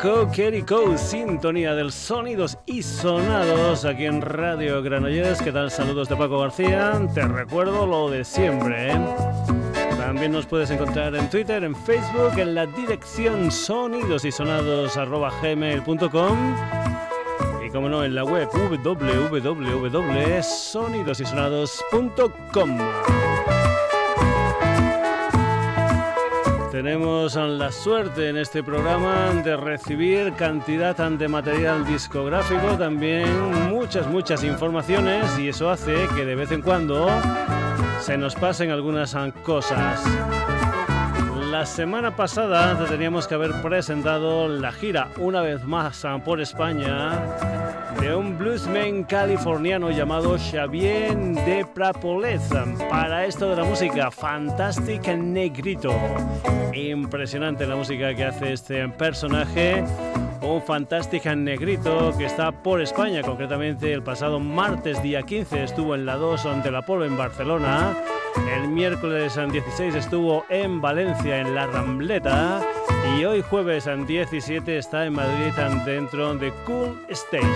Co Co, sintonía del sonidos y sonados aquí en Radio Granollers. ¿Qué tal? Saludos de Paco García. Te recuerdo lo de siempre. ¿eh? También nos puedes encontrar en Twitter, en Facebook, en la dirección sonidosysonados.gmail.com y como no, en la web www.sonidosysonados.com. Tenemos la suerte en este programa de recibir cantidad de material discográfico, también muchas, muchas informaciones y eso hace que de vez en cuando se nos pasen algunas cosas. La semana pasada teníamos que haber presentado la gira una vez más por España de un bluesman californiano llamado Xavier de Prapoleza. Para esto de la música, fantástica negrito. Impresionante la música que hace este personaje. Un fantástico negrito que está por España, concretamente el pasado martes día 15 estuvo en la 2 ante la Polo en Barcelona. El miércoles 16 estuvo en Valencia en la Rambleta y hoy jueves 17 está en Madrid dentro de Cool Station.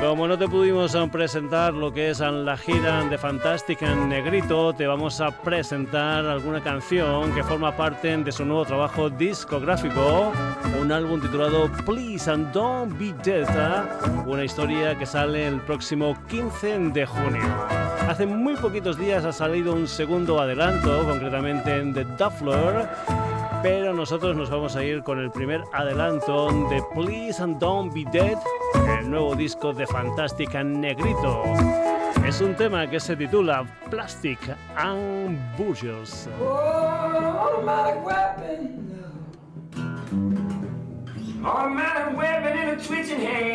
Como no te pudimos presentar lo que es la gira de Fantastic en Negrito, te vamos a presentar alguna canción que forma parte de su nuevo trabajo discográfico, un álbum titulado Please and Don't Be Dead, una historia que sale el próximo 15 de junio. Hace muy poquitos días ha salido un segundo adelanto, concretamente en The Duffler pero nosotros nos vamos a ir con el primer adelanto de Please and Don't Be Dead, el nuevo disco de Fantástica Negrito. Es un tema que se titula Plastic and Burgers. Automatic in a twitching.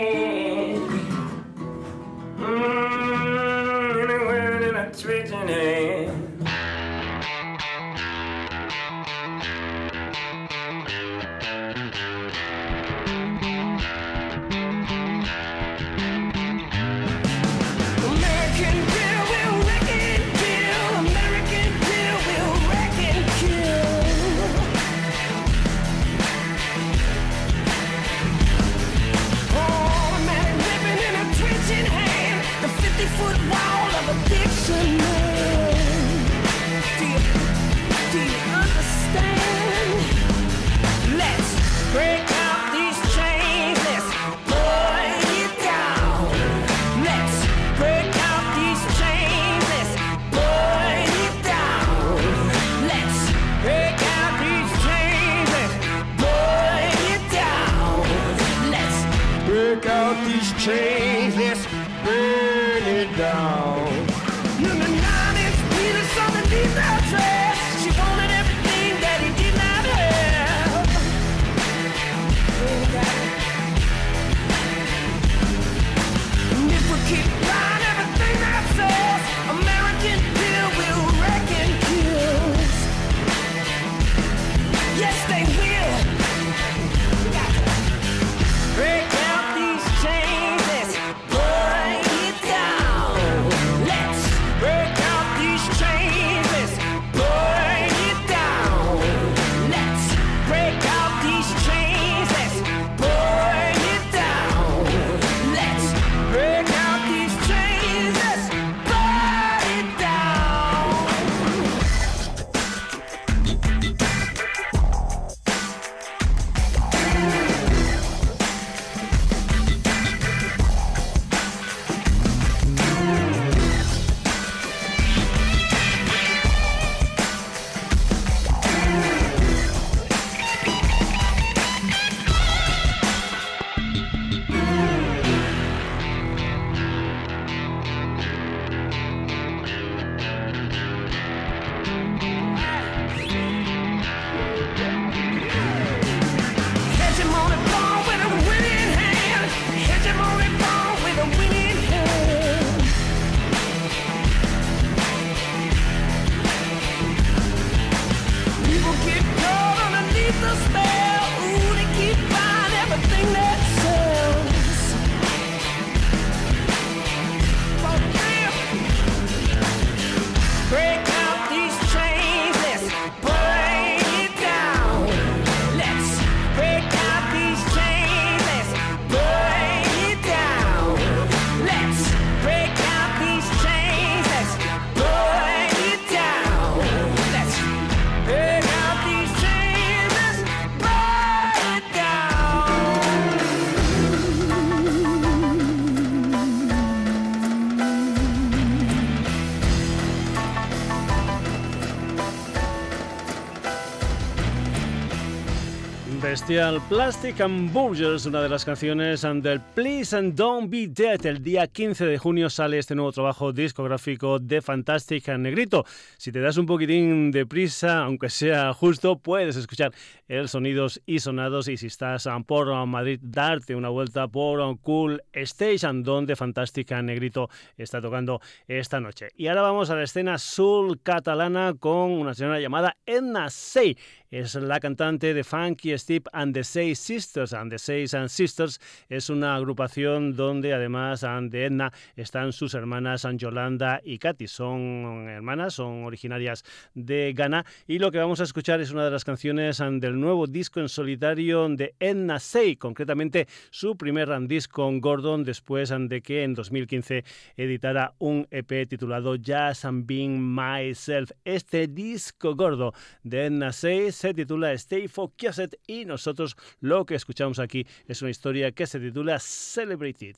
Plastic and Burgers, una de las canciones del Please and Don't Be Dead. El día 15 de junio sale este nuevo trabajo discográfico de Fantastic Negrito. Si te das un poquitín de prisa, aunque sea justo, puedes escuchar el sonidos y sonados. Y si estás por Madrid, darte una vuelta por Cool Station, donde Fantastic Negrito está tocando esta noche. Y ahora vamos a la escena sul catalana con una señora llamada Edna Sey es la cantante de Funky Steve and the Seis Sisters. And the Seis and Sisters es una agrupación donde además de Edna están sus hermanas Yolanda y Katy. Son hermanas, son originarias de Ghana y lo que vamos a escuchar es una de las canciones del nuevo disco en solitario de Edna Say, concretamente su primer disco con Gordon después de que en 2015 editara un EP titulado Just and Being Myself. Este disco gordo de Edna Say se titula Stay Focused y nosotros lo que escuchamos aquí es una historia que se titula Celebrated.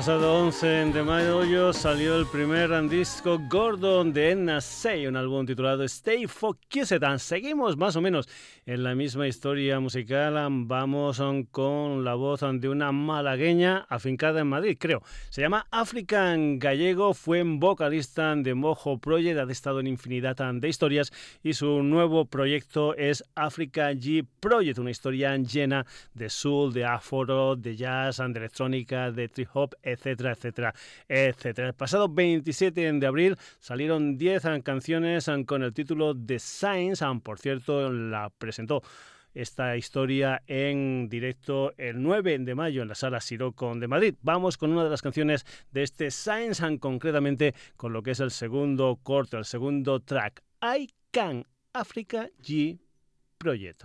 Pasado 11 de mayo salió el primer disco Gordon de Enna Say, un álbum titulado Stay Focused. Seguimos más o menos en la misma historia musical. Vamos con la voz de una malagueña afincada en Madrid, creo. Se llama African Gallego, fue vocalista de Mojo Project, ha estado en infinidad de historias y su nuevo proyecto es Africa G Project, una historia llena de soul, de afro, de jazz, de electrónica, de trip hop etcétera, etcétera, etcétera. El pasado 27 de abril salieron 10 canciones con el título The Science, por cierto, la presentó esta historia en directo el 9 de mayo en la sala Sirocco de Madrid. Vamos con una de las canciones de este Science and concretamente con lo que es el segundo corte, el segundo track, I Can Africa G Project.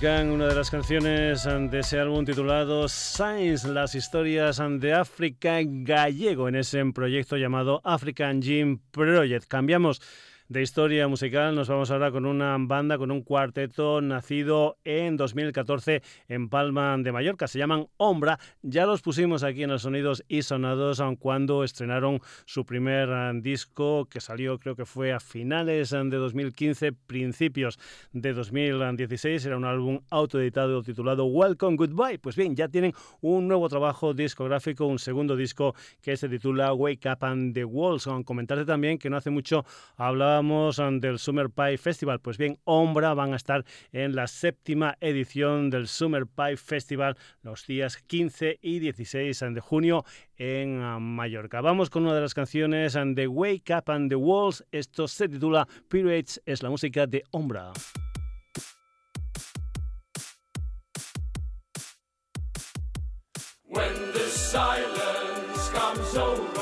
Una de las canciones de ese álbum titulado Science, las historias de África gallego en ese proyecto llamado African Gym Project. Cambiamos de historia musical. Nos vamos ahora con una banda, con un cuarteto nacido en 2014 en Palma de Mallorca. Se llaman Ombra. Ya los pusimos aquí en los Sonidos y Sonados cuando estrenaron su primer eh, disco que salió creo que fue a finales de 2015, principios de 2016. Era un álbum autoeditado titulado Welcome Goodbye. Pues bien, ya tienen un nuevo trabajo discográfico, un segundo disco que se titula Wake Up and the Walls. Comentarte también que no hace mucho hablaba del Summer Pie Festival. Pues bien, Ombra van a estar en la séptima edición del Summer Pie Festival los días 15 y 16 de junio en ah, Mallorca. Vamos con una de las canciones de Wake Up and the Walls. Esto se titula Pirates, es la música de Ombra. comes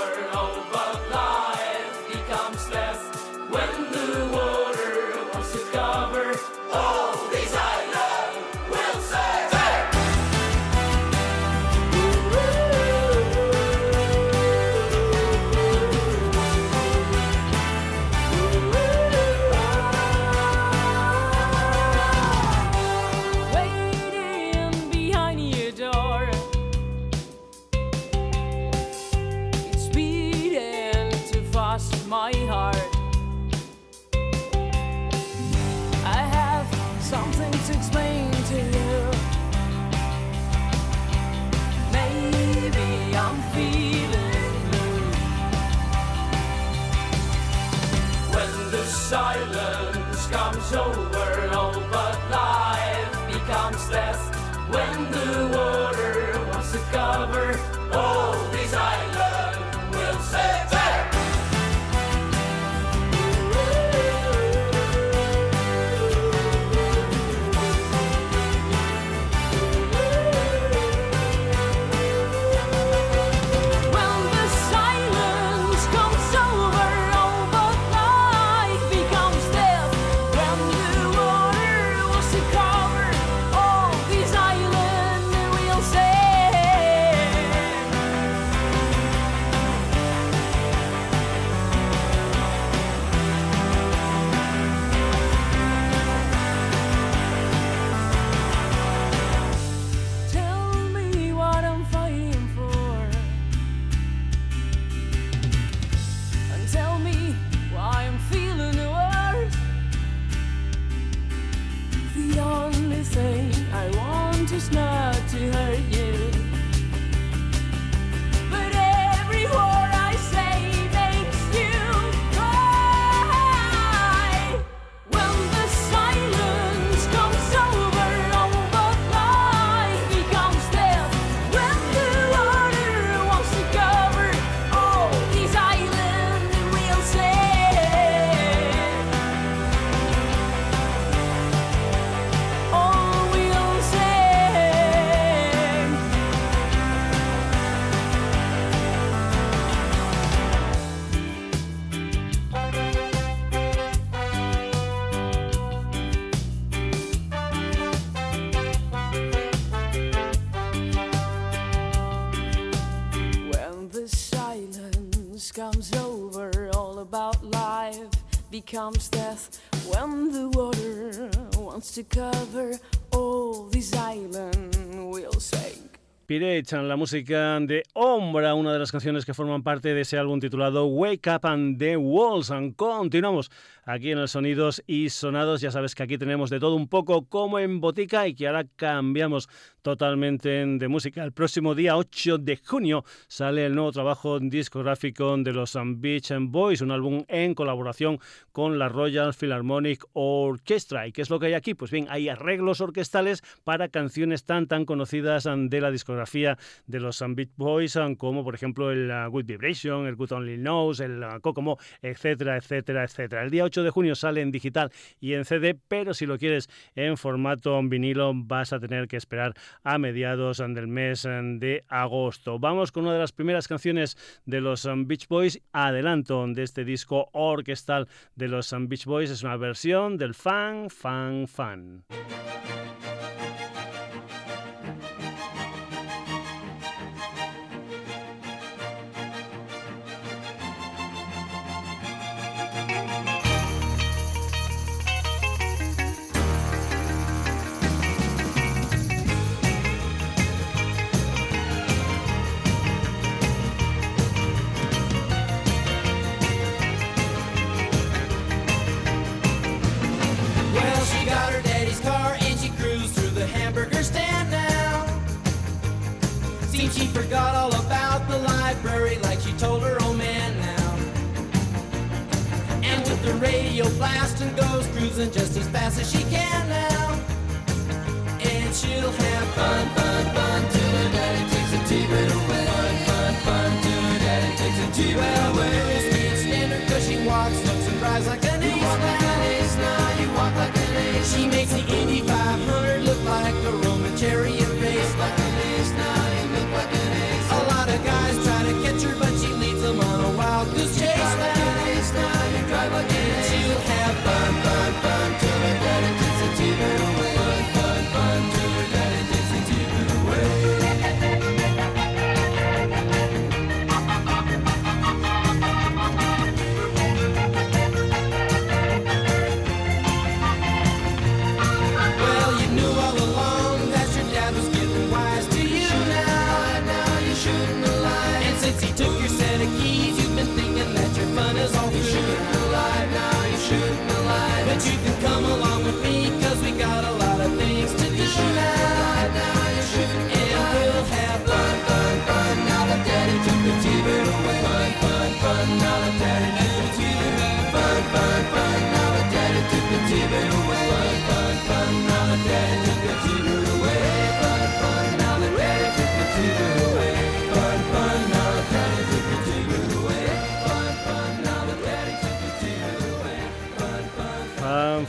death when the water wants to cover all this island will sink. Pirates, la música de Ombra, una de las canciones que forman parte de ese álbum titulado Wake Up and the Walls. And continuamos aquí en los Sonidos y Sonados. Ya sabes que aquí tenemos de todo un poco como en botica y que ahora cambiamos totalmente de música. El próximo día 8 de junio sale el nuevo trabajo discográfico de los Beach Boys, un álbum en colaboración con la Royal Philharmonic Orchestra. ¿Y qué es lo que hay aquí? Pues bien, hay arreglos orquestales para canciones tan tan conocidas de la discografía de los Beach Boys, como por ejemplo el uh, Good Vibration, el Good Only Knows, el uh, Kokomo, etcétera, etcétera, etcétera. El día 8 de junio sale en digital y en CD, pero si lo quieres en formato vinilo vas a tener que esperar a mediados del mes de agosto. Vamos con una de las primeras canciones de los Beach Boys, adelanto de este disco orquestal de los Beach Boys, es una versión del Fan, Fan, Fan.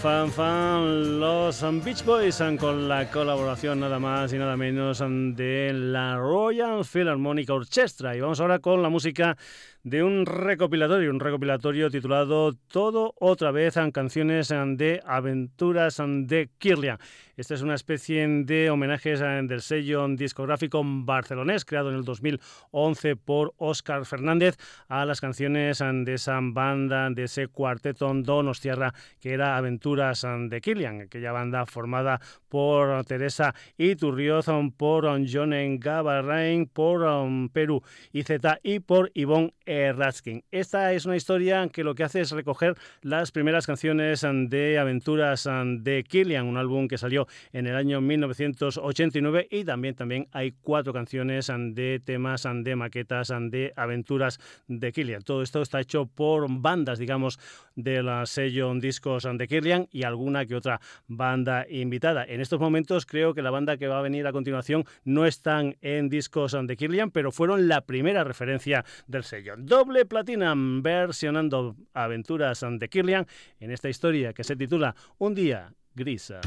Fan, fan, los Beach Boys con la colaboración nada más y nada menos de la Royal Philharmonic Orchestra. Y vamos ahora con la música de un recopilatorio, un recopilatorio titulado Todo otra vez en canciones de aventuras de Kirlian. Esta es una especie de homenajes del sello discográfico barcelonés creado en el 2011 por Óscar Fernández a las canciones de esa banda, de ese cuarteto Donostiarra que era Aventuras de Kirlian, aquella banda formada por Teresa Iturrioz, por John Gabarrain, por um, Perú IZ y por Ivonne Ratskin. Esta es una historia que lo que hace es recoger las primeras canciones um, de Aventuras um, de Killian, un álbum que salió en el año 1989 y también, también hay cuatro canciones um, de temas de maquetas de Aventuras de Killian. Todo esto está hecho por bandas, digamos, de la sello Discos de Killian y alguna que otra banda invitada. En estos momentos creo que la banda que va a venir a continuación no están en Discos de Killian, pero fueron la primera referencia del sello. Doble platina versionando Aventuras de Killian en esta historia que se titula Un día grisa.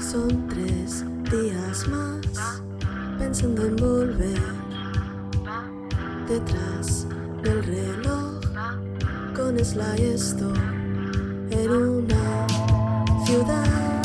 Son tres días más pensando en volver detrás del reloj con Sly estoy en una ciudad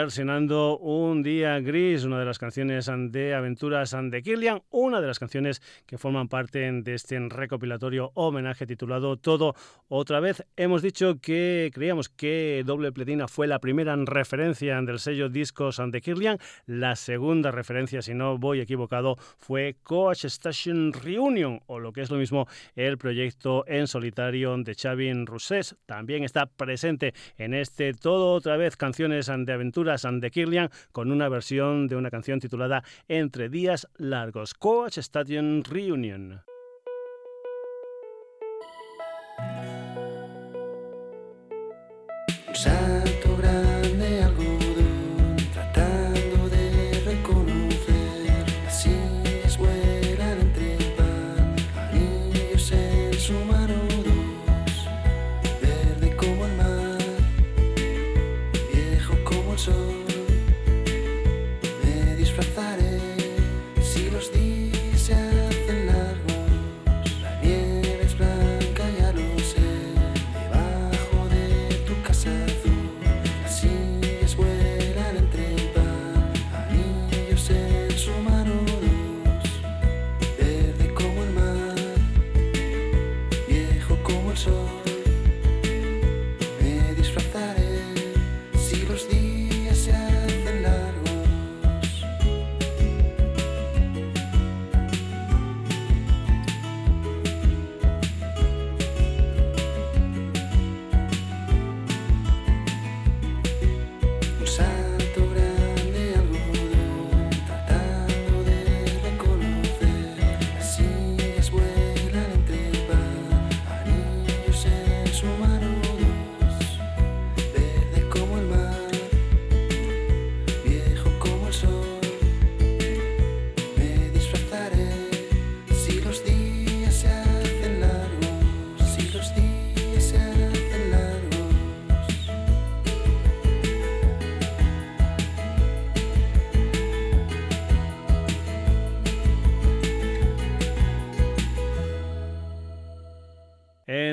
Platinum versionando Un día gris, una de las canciones de aventuras de Killian, una de las canciones que forman parte de este recopilatorio homenaje titulado Todo otra vez. Hemos dicho que creíamos que Doble Platina fue la primera referencia del sello discos de Killian, la segunda referencia, si no voy equivocado, fue Coach Station Reunion, o lo que es lo mismo, el proyecto en solitario de Xavi Rousses. También está presente en este todo otra vez canciones de aventuras de Kirlian con una versión de una canción titulada Entre días largos, Coach Stadium Reunion.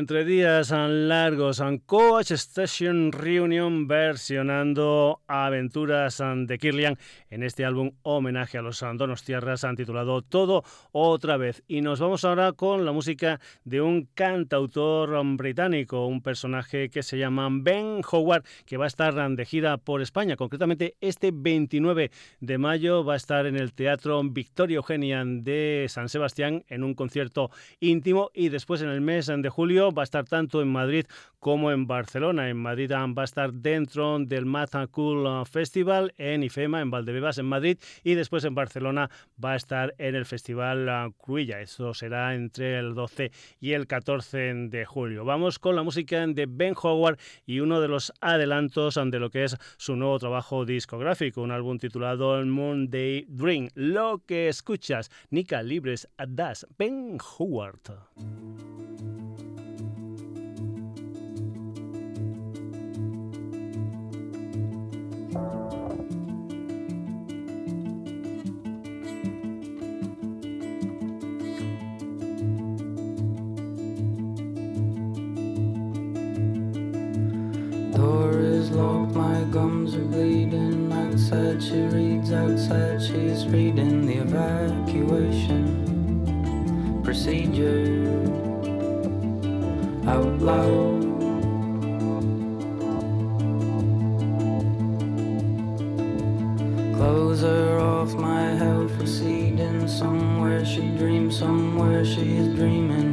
Entre días largos, Coach Station Reunion versionando Aventuras de Kirlian en este álbum homenaje a los Donostiarras han titulado Todo otra vez. Y nos vamos ahora con la música de un cantautor británico, un personaje que se llama Ben Howard, que va a estar de gira por España. Concretamente, este 29 de mayo va a estar en el Teatro Victoria Eugenia de San Sebastián en un concierto íntimo y después en el mes de julio va a estar tanto en Madrid como en Barcelona. En Madrid va a estar dentro del Mata Cool Festival, en IFEMA, en Valdebebas, en Madrid, y después en Barcelona va a estar en el Festival uh, Cruilla. Eso será entre el 12 y el 14 de julio. Vamos con la música de Ben Howard y uno de los adelantos de lo que es su nuevo trabajo discográfico, un álbum titulado Moon Day Dream. Lo que escuchas, Nica Libres Das, Ben Howard. She reads, outside she's reading. The evacuation procedure. Out loud. Somewhere she's dreaming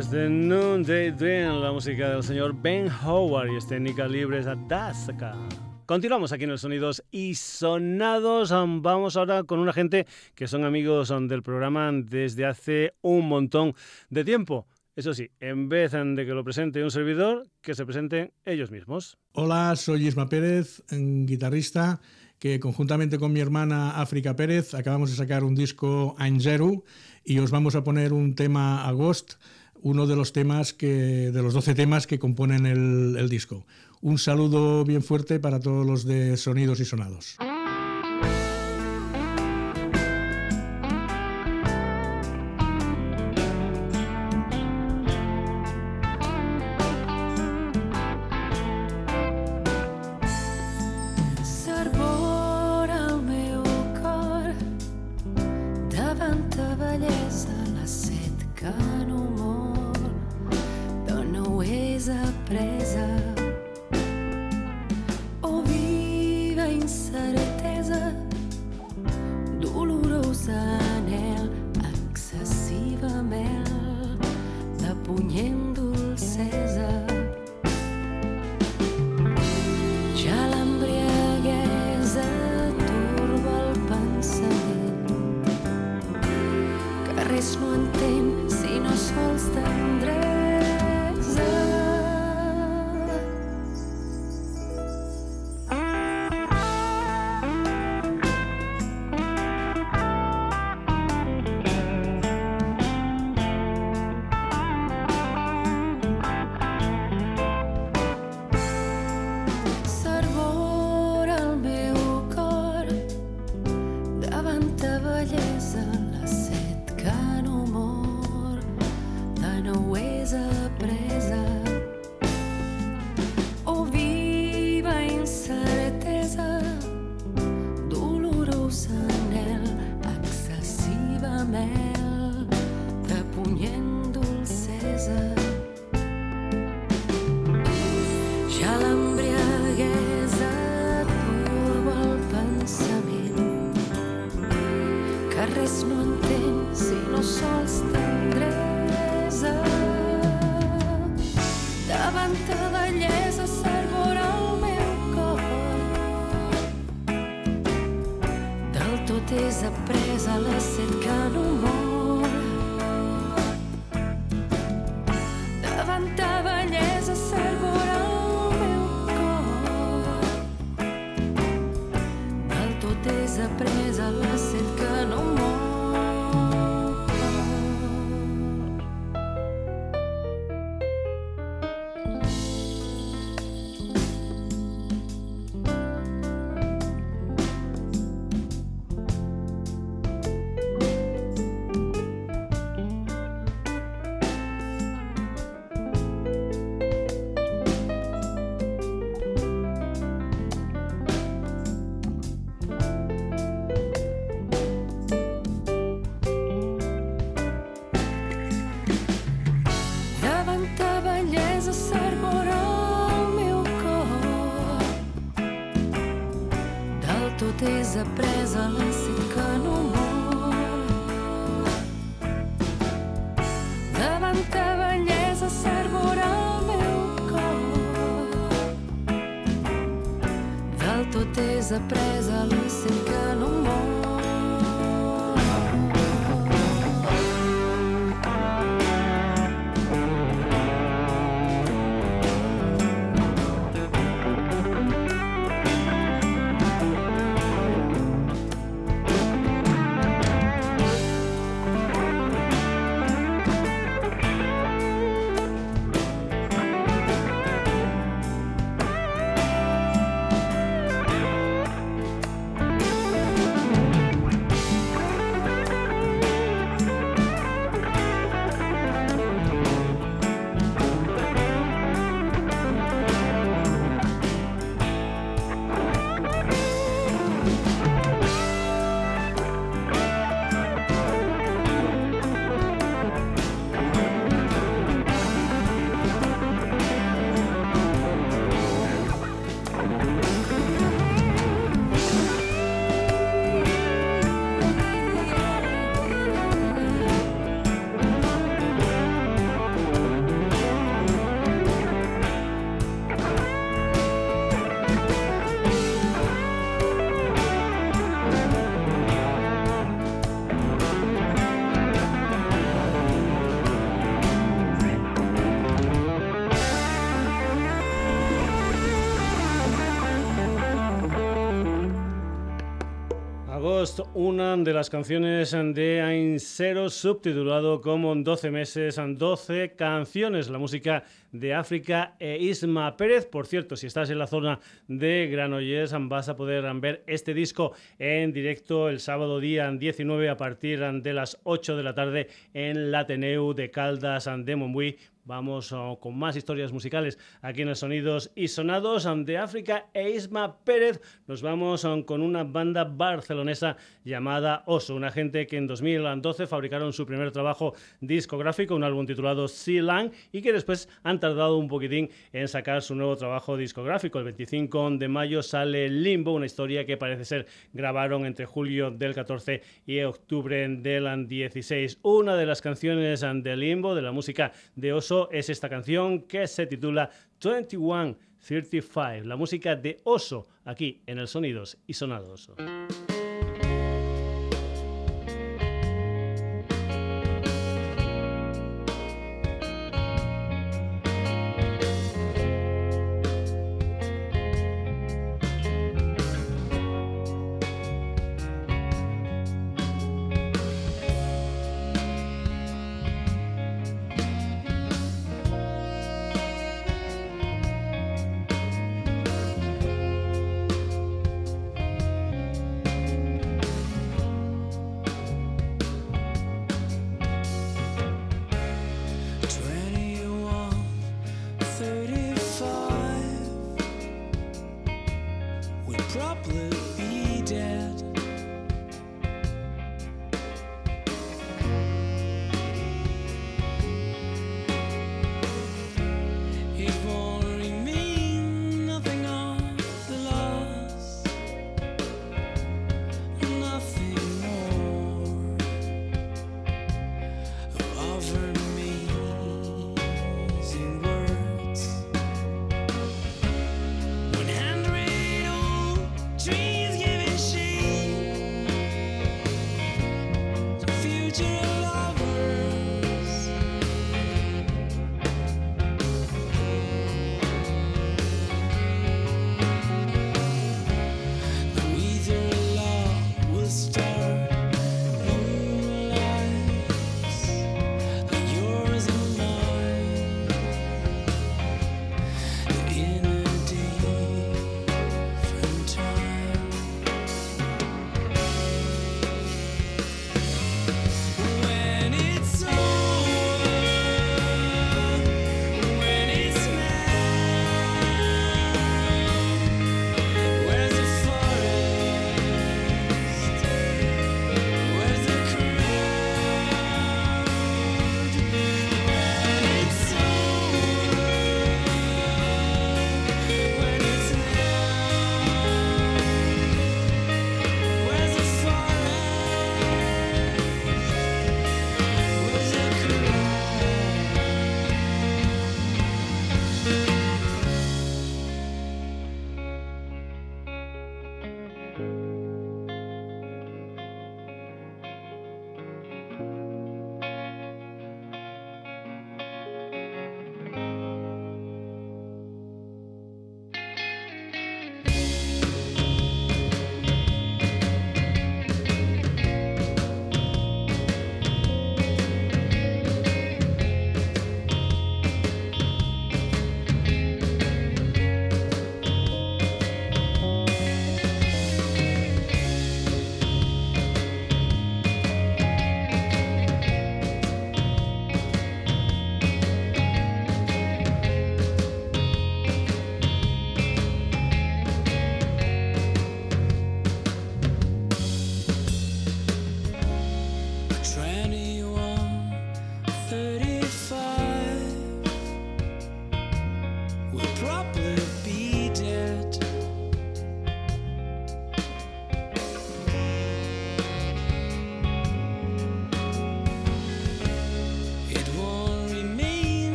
Desde Noonday Dream, la música del señor Ben Howard y es técnica libres a Daska. Continuamos aquí en los sonidos y sonados. Vamos ahora con una gente que son amigos del programa desde hace un montón de tiempo. Eso sí, en vez de que lo presente un servidor, que se presenten ellos mismos. Hola, soy Isma Pérez, guitarrista, que conjuntamente con mi hermana África Pérez acabamos de sacar un disco Angeru y os vamos a poner un tema Agost, uno de los temas que, de los 12 temas que componen el, el disco. Un saludo bien fuerte para todos los de Sonidos y Sonados. bellesa la set que no mor, de nou és après. Tot és apresa la set que no mor. Davant ta bellesa servorà el meu cor. Del tot és apresa la una de las canciones de Ainsero, subtitulado como 12 meses, 12 canciones, la música de África e Isma Pérez. Por cierto, si estás en la zona de Granollers, vas a poder ver este disco en directo el sábado día 19 a partir de las 8 de la tarde en la Ateneu de Caldas de Montbui. Vamos oh, con más historias musicales aquí en el Sonidos y Sonados de África e Isma Pérez. Nos vamos um, con una banda barcelonesa llamada Oso, una gente que en 2012 fabricaron su primer trabajo discográfico, un álbum titulado Sea Lang, y que después han tardado un poquitín en sacar su nuevo trabajo discográfico. El 25 de mayo sale Limbo, una historia que parece ser grabaron entre julio del 14 y octubre del 16. Una de las canciones um, de Limbo, de la música de Oso, es esta canción que se titula 2135, la música de Oso, aquí en el Sonidos y Sonados.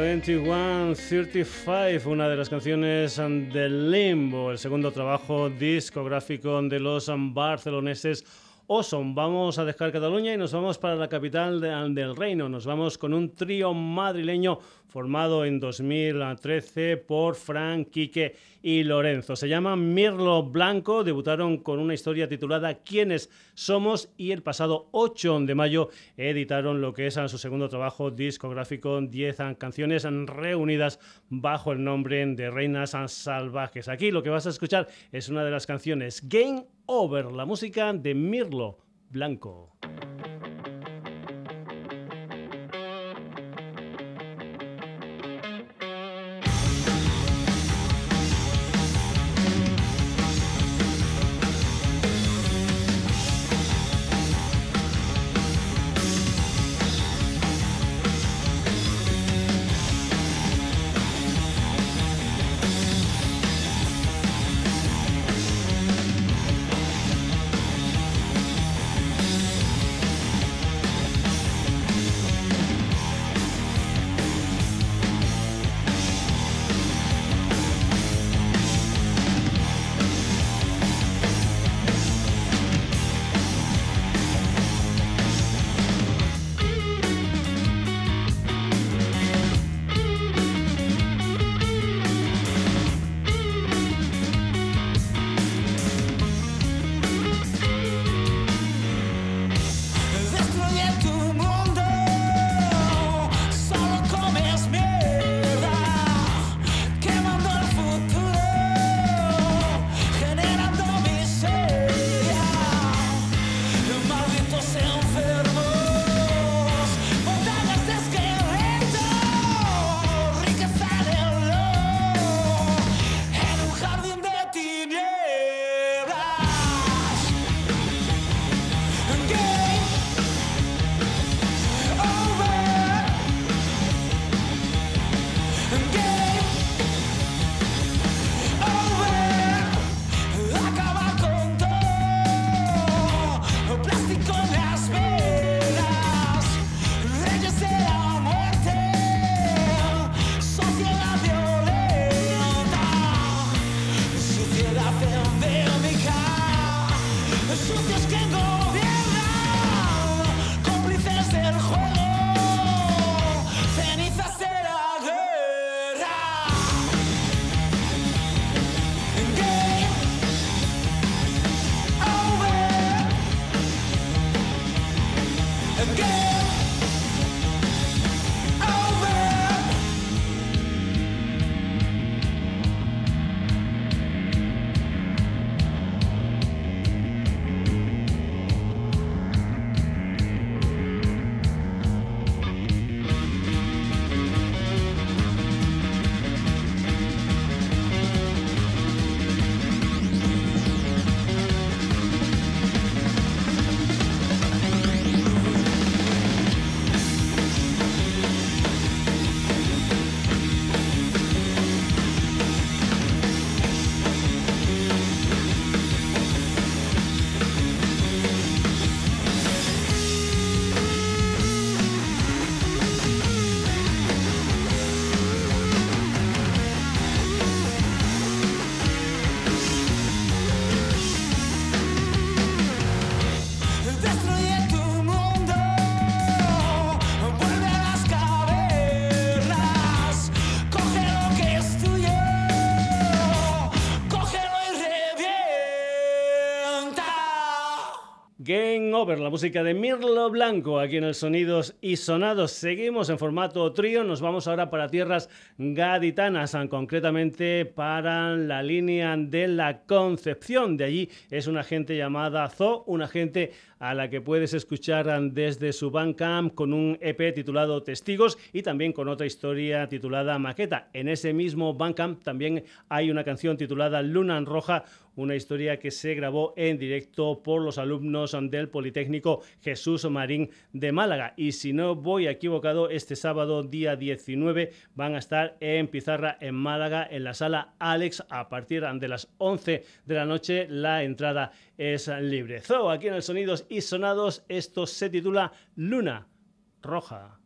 2135, una de las canciones del Limbo, el segundo trabajo discográfico de los barceloneses Oson. Vamos a dejar Cataluña y nos vamos para la capital de- del reino. Nos vamos con un trío madrileño formado en 2013 por Frank, Quique y Lorenzo. Se llaman Mirlo Blanco, debutaron con una historia titulada ¿Quiénes somos? y el pasado 8 de mayo editaron lo que es su segundo trabajo discográfico, 10 canciones reunidas bajo el nombre de Reinas Salvajes. Aquí lo que vas a escuchar es una de las canciones Game Over, la música de Mirlo Blanco. Over, la música de Mirlo Blanco aquí en el Sonidos y Sonados. Seguimos en formato trío, nos vamos ahora para tierras gaditanas, concretamente para la línea de la Concepción. De allí es una gente llamada Zo, una gente a la que puedes escuchar desde su Bandcamp con un EP titulado Testigos y también con otra historia titulada Maqueta. En ese mismo Bandcamp también hay una canción titulada Luna en Roja, una historia que se grabó en directo por los alumnos del Politécnico Jesús Marín de Málaga. Y si no voy equivocado, este sábado día 19 van a estar en Pizarra en Málaga en la sala Alex a partir de las 11 de la noche. La entrada es libre. Zo, aquí en el Sonidos y Sonados, esto se titula Luna Roja.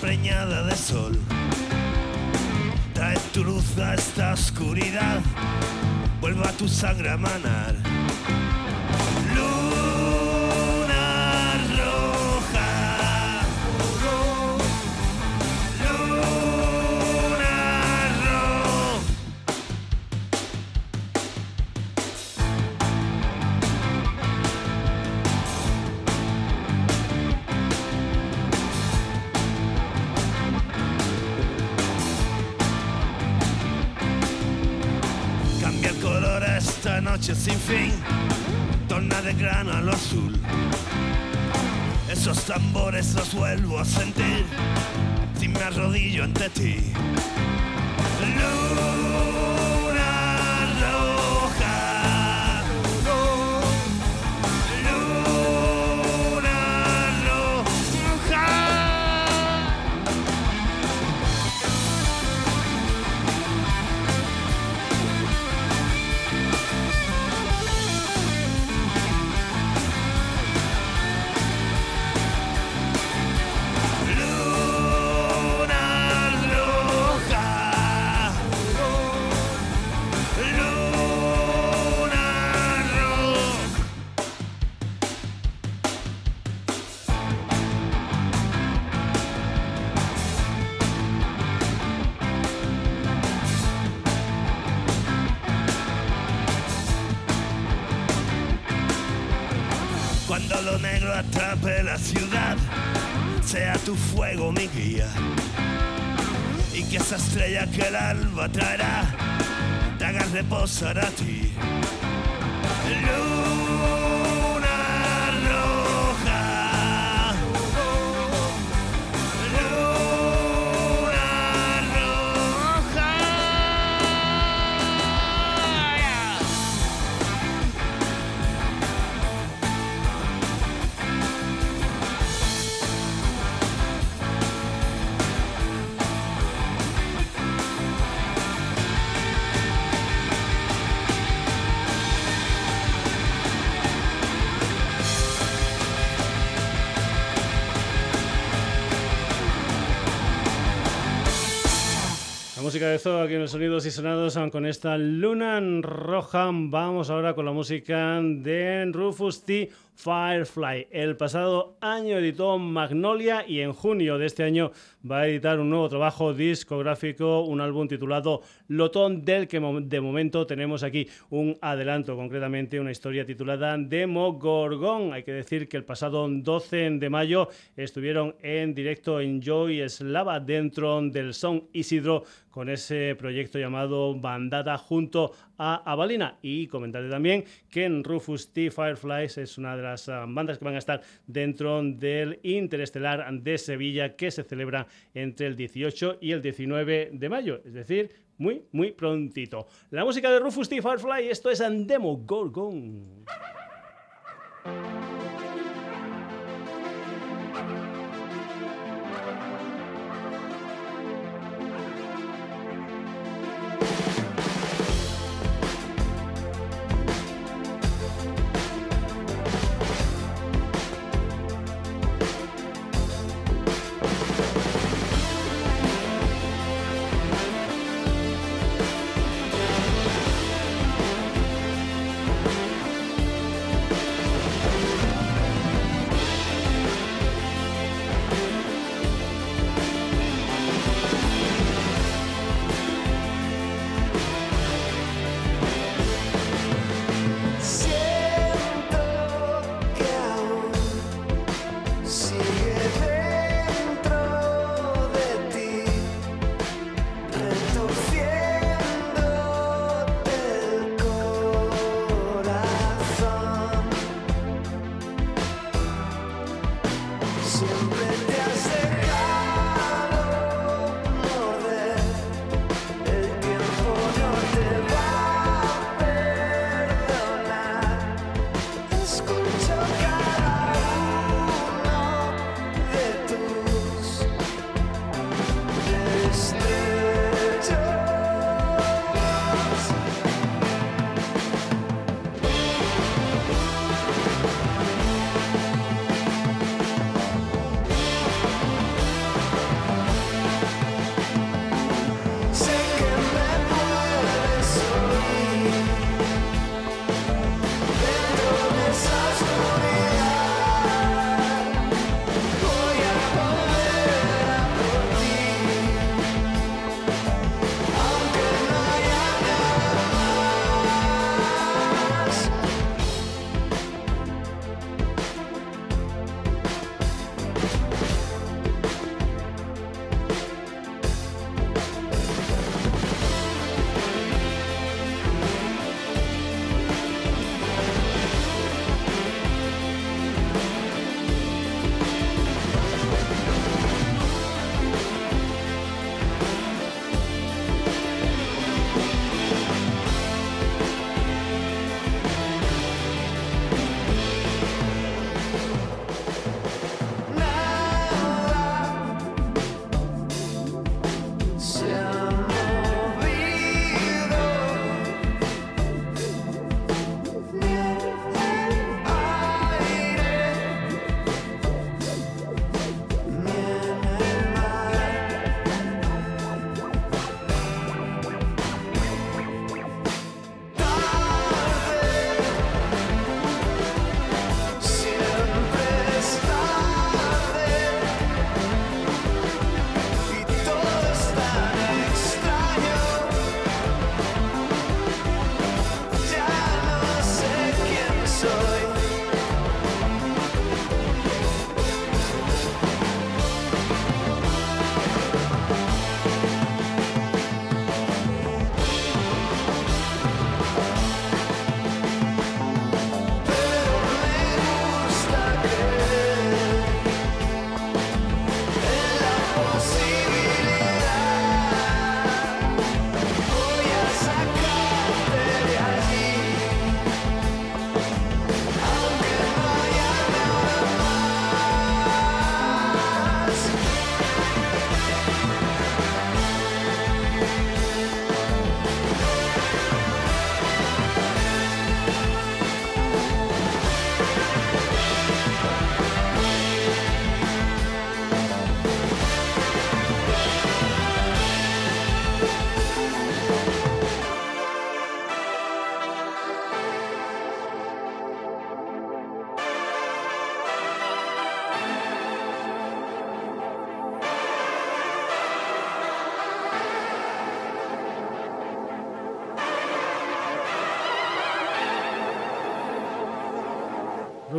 Preñada de sol. Trae tu luz a esta oscuridad, vuelva tu sangre a manar. Tambores los vuelvo a sentir, si me arrodillo ante ti. Que el alba traerá, te haga reposar a ti. Música de Zoo aquí en los sonidos y sonados con esta luna roja. Vamos ahora con la música de Rufus T. Firefly. El pasado año editó Magnolia y en junio de este año va a editar un nuevo trabajo discográfico, un álbum titulado Lotón, del que de momento tenemos aquí un adelanto, concretamente una historia titulada Demogorgon. Hay que decir que el pasado 12 de mayo estuvieron en directo en Joy Slava dentro del Son Isidro con ese proyecto llamado Bandata junto a Avalina. Y comentaré también que en Rufus T. Fireflies es una de las ah, bandas que van a estar dentro del Interestelar de Sevilla que se celebra entre el 18 y el 19 de mayo, es decir, muy, muy prontito. La música de Rufus T. Firefly, esto es Andemo Gorgon.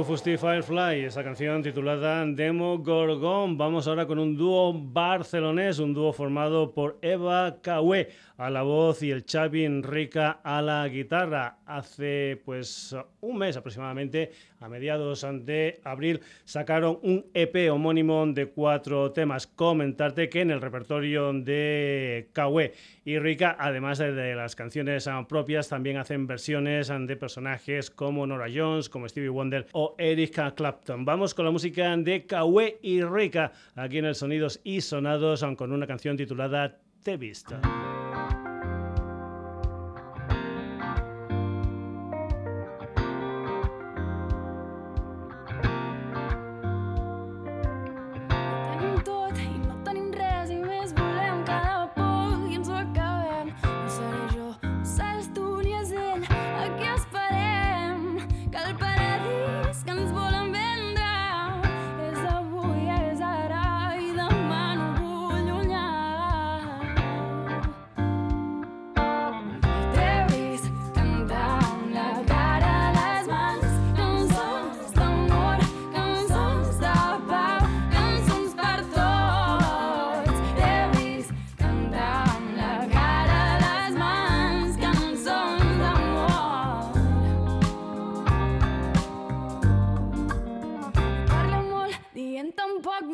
Rufus T. Firefly, esa canción titulada Demo Gorgon. Vamos ahora con un dúo barcelonés, un dúo formado por Eva Cahué a la voz y el Xavi Enrica a la guitarra. Hace pues un mes aproximadamente, a mediados de abril, sacaron un EP homónimo de cuatro temas. Comentarte que en el repertorio de Cahué y Rica, además de, las canciones propias, también hacen versiones de personajes como Nora Jones, como Stevie Wonder o Eric Clapton. Vamos con la música de Cahué y Rica, aquí en el Sonidos y Sonados, con una canción titulada Te Vista.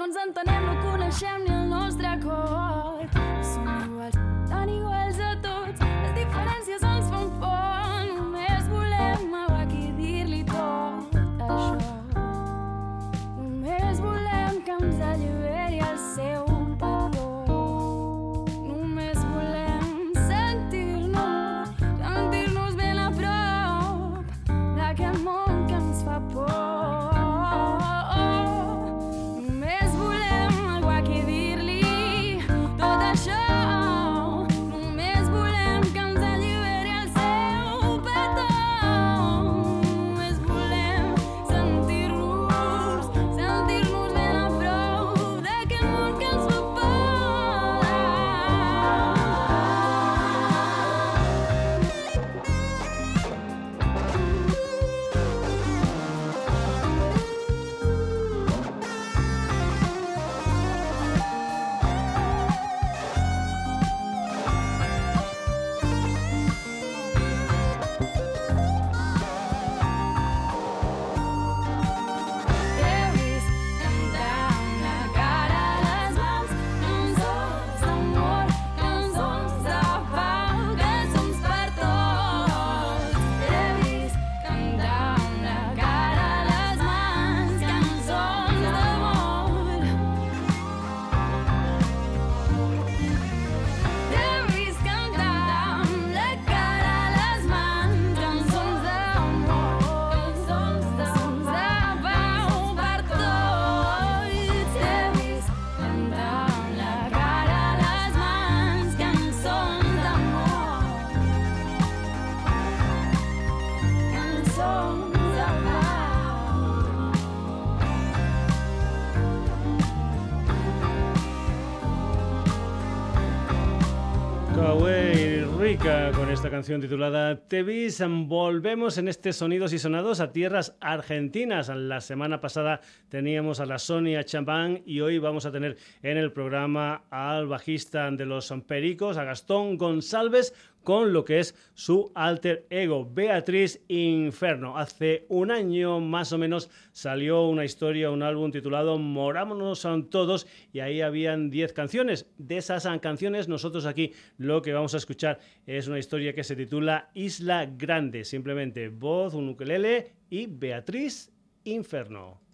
No ens entenem, no coneixem ni el nostre cor. Canción titulada Te vis. Volvemos en este Sonidos y Sonados a tierras argentinas. La semana pasada teníamos a la Sonia Champán y hoy vamos a tener en el programa al bajista de los Pericos, a Gastón González, con lo que es su alter ego, Beatriz Inferno. Hace un año más o menos salió una historia, un álbum titulado Morámonos todos y ahí habían 10 canciones. De esas canciones nosotros aquí lo que vamos a escuchar es una historia que se titula Isla Grande, simplemente voz, un ukelele y Beatriz Inferno.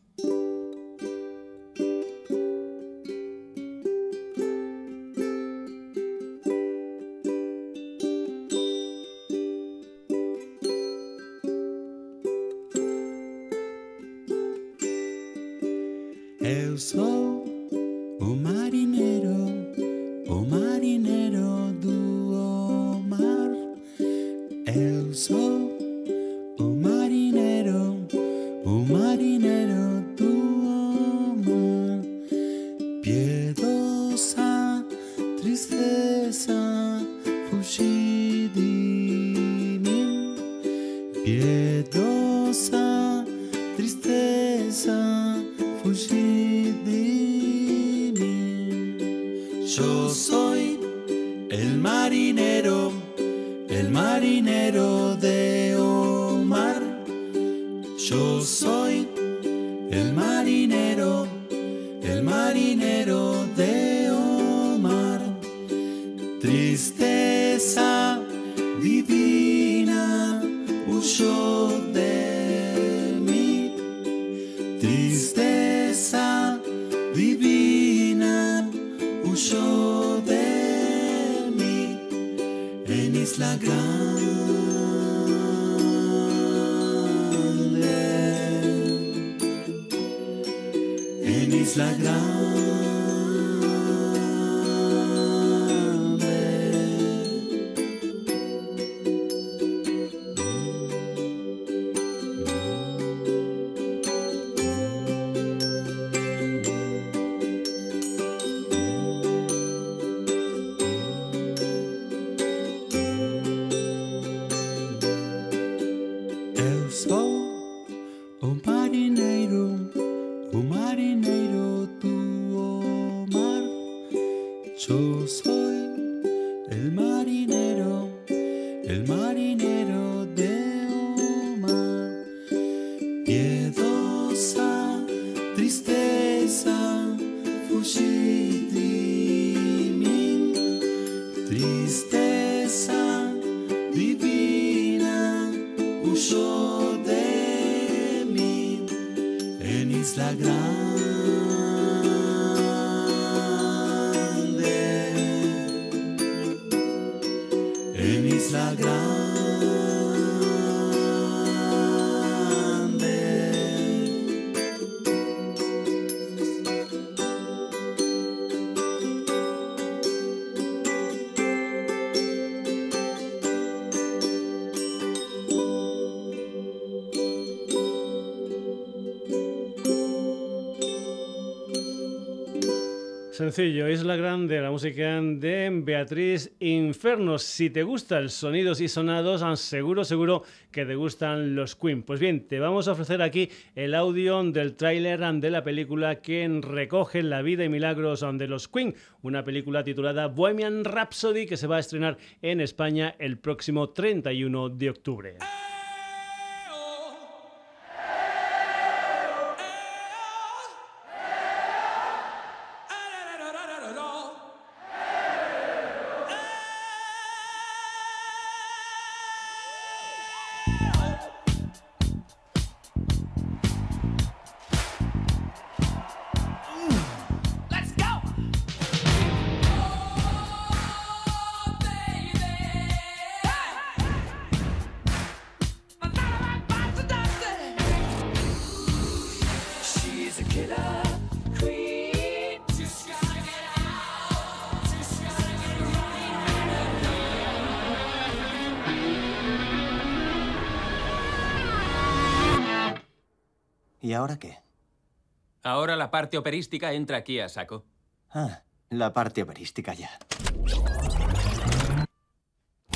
Sencillo, Isla Grande, la música de Beatriz Infernos. Si te gustan sonidos y sonados, ah, seguro, seguro que te gustan los Queen. Pues bien, te vamos a ofrecer aquí el audio del tráiler de la película que recoge la vida y milagros de los Queen, una película titulada Bohemian Rhapsody que se va a estrenar en España el próximo 31 de octubre. ¿Y ahora qué? Ahora la parte operística entra aquí a saco. Ah, la parte operística ya.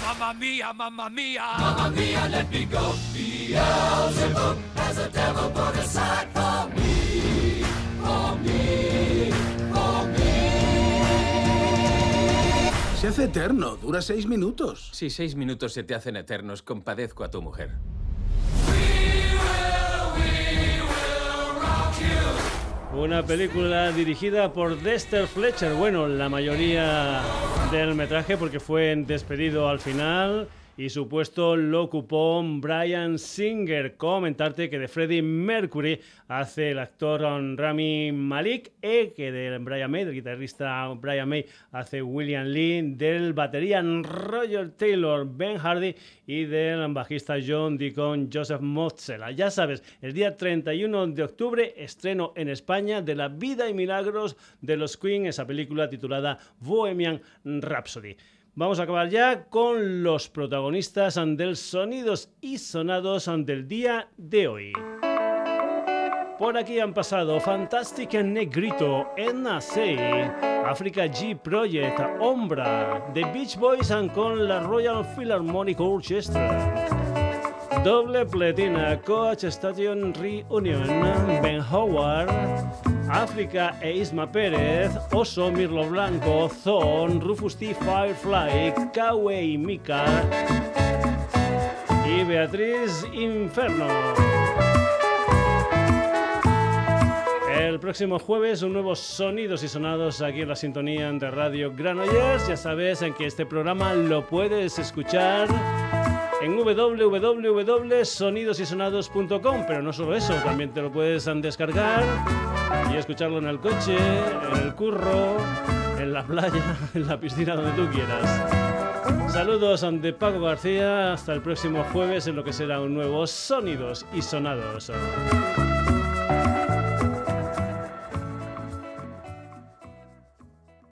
Mamma mia, mamma mia. Mamma mia, let me go. Beelzebub has a devil put aside for me. For me. For me. Se hace eterno, dura seis minutos. Si seis minutos se te hacen eternos, compadezco a tu mujer. Una película dirigida por Dexter Fletcher. Bueno, la mayoría del metraje porque fue despedido al final y su puesto lo ocupó Brian Singer. Comentarte que de Freddie Mercury hace el actor Rami Malik y que de Brian May, del guitarrista Brian May, hace William Lee, del batería Roger Taylor, Ben Hardy y del bajista John Deacon, Joseph Mozzella. Ya sabes, el día 31 de octubre estreno en España de La vida y milagros de los Queen, esa película titulada Bohemian Rhapsody. Vamos a acabar ya con los protagonistas del sonidos y sonados del día de hoy. Por aquí han pasado Fantastic Negrito, Enna Africa G Project, Ombra, The Beach Boys and con la Royal Philharmonic Orchestra. Doble pletina, Coach Station Reunion, Ben Howard, África e Isma Pérez, Oso, Mirlo Blanco, Zon, Rufus T. Firefly, Kawe y Mika y Beatriz Inferno. El próximo jueves un nuevo Sonidos y Sonados aquí en la sintonía de Radio Granollers. Ya sabes en que este programa lo puedes escuchar en www.sonidosysonados.com, pero no solo eso, también te lo puedes descargar y escucharlo en el coche, en el curro, en la playa, en la piscina, donde tú quieras. Saludos de Paco García, hasta el próximo jueves en lo que será un nuevo Sonidos y Sonados.